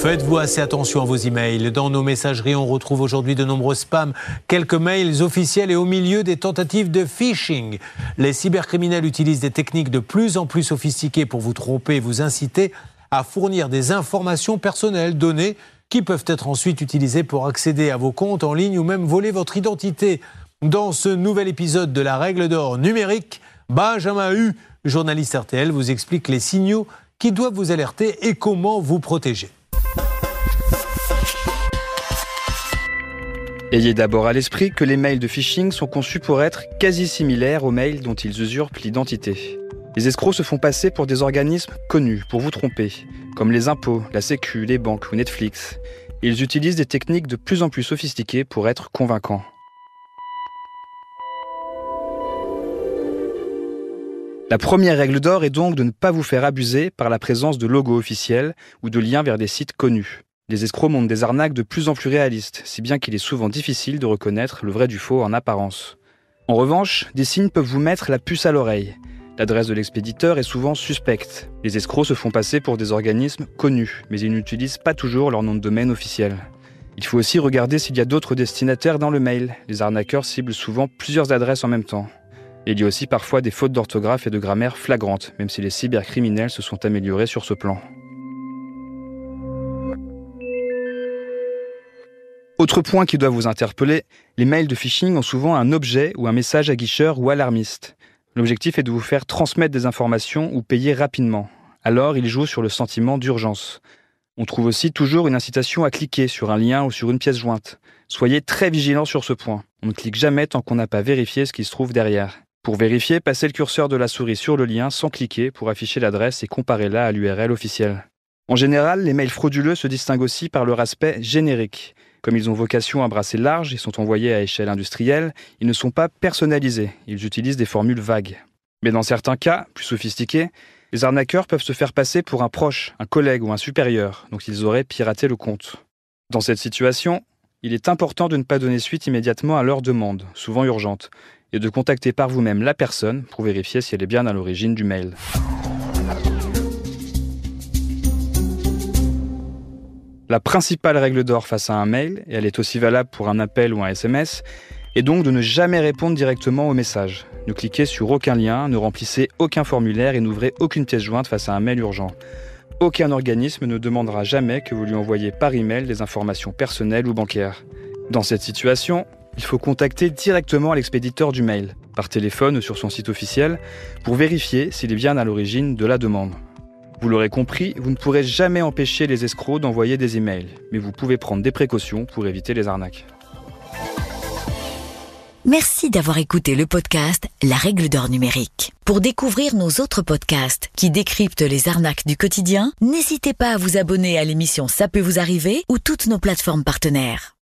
Faites-vous assez attention à vos emails. Dans nos messageries, on retrouve aujourd'hui de nombreux spams, quelques mails officiels et au milieu des tentatives de phishing. Les cybercriminels utilisent des techniques de plus en plus sophistiquées pour vous tromper et vous inciter à fournir des informations personnelles, données qui peuvent être ensuite utilisées pour accéder à vos comptes en ligne ou même voler votre identité. Dans ce nouvel épisode de la règle d'or numérique, Benjamin Hu, journaliste RTL, vous explique les signaux qui doivent vous alerter et comment vous protéger. Ayez d'abord à l'esprit que les mails de phishing sont conçus pour être quasi similaires aux mails dont ils usurpent l'identité. Les escrocs se font passer pour des organismes connus pour vous tromper, comme les impôts, la Sécu, les banques ou Netflix. Ils utilisent des techniques de plus en plus sophistiquées pour être convaincants. La première règle d'or est donc de ne pas vous faire abuser par la présence de logos officiels ou de liens vers des sites connus. Les escrocs montrent des arnaques de plus en plus réalistes, si bien qu'il est souvent difficile de reconnaître le vrai du faux en apparence. En revanche, des signes peuvent vous mettre la puce à l'oreille. L'adresse de l'expéditeur est souvent suspecte. Les escrocs se font passer pour des organismes connus, mais ils n'utilisent pas toujours leur nom de domaine officiel. Il faut aussi regarder s'il y a d'autres destinataires dans le mail. Les arnaqueurs ciblent souvent plusieurs adresses en même temps. il y a aussi parfois des fautes d'orthographe et de grammaire flagrantes, même si les cybercriminels se sont améliorés sur ce plan. Autre point qui doit vous interpeller, les mails de phishing ont souvent un objet ou un message aguicheur ou alarmiste. L'objectif est de vous faire transmettre des informations ou payer rapidement. Alors, il joue sur le sentiment d'urgence. On trouve aussi toujours une incitation à cliquer sur un lien ou sur une pièce jointe. Soyez très vigilant sur ce point. On ne clique jamais tant qu'on n'a pas vérifié ce qui se trouve derrière. Pour vérifier, passez le curseur de la souris sur le lien sans cliquer pour afficher l'adresse et comparez-la à l'URL officielle. En général, les mails frauduleux se distinguent aussi par leur aspect générique. Comme ils ont vocation à brasser large et sont envoyés à échelle industrielle, ils ne sont pas personnalisés, ils utilisent des formules vagues. Mais dans certains cas, plus sophistiqués, les arnaqueurs peuvent se faire passer pour un proche, un collègue ou un supérieur, donc ils auraient piraté le compte. Dans cette situation, il est important de ne pas donner suite immédiatement à leur demande, souvent urgente, et de contacter par vous-même la personne pour vérifier si elle est bien à l'origine du mail. La principale règle d'or face à un mail, et elle est aussi valable pour un appel ou un SMS, est donc de ne jamais répondre directement au message. Ne cliquez sur aucun lien, ne remplissez aucun formulaire et n'ouvrez aucune pièce jointe face à un mail urgent. Aucun organisme ne demandera jamais que vous lui envoyiez par email des informations personnelles ou bancaires. Dans cette situation, il faut contacter directement l'expéditeur du mail, par téléphone ou sur son site officiel, pour vérifier s'il est bien à l'origine de la demande. Vous l'aurez compris, vous ne pourrez jamais empêcher les escrocs d'envoyer des emails, mais vous pouvez prendre des précautions pour éviter les arnaques. Merci d'avoir écouté le podcast La règle d'or numérique. Pour découvrir nos autres podcasts qui décryptent les arnaques du quotidien, n'hésitez pas à vous abonner à l'émission Ça peut vous arriver ou toutes nos plateformes partenaires.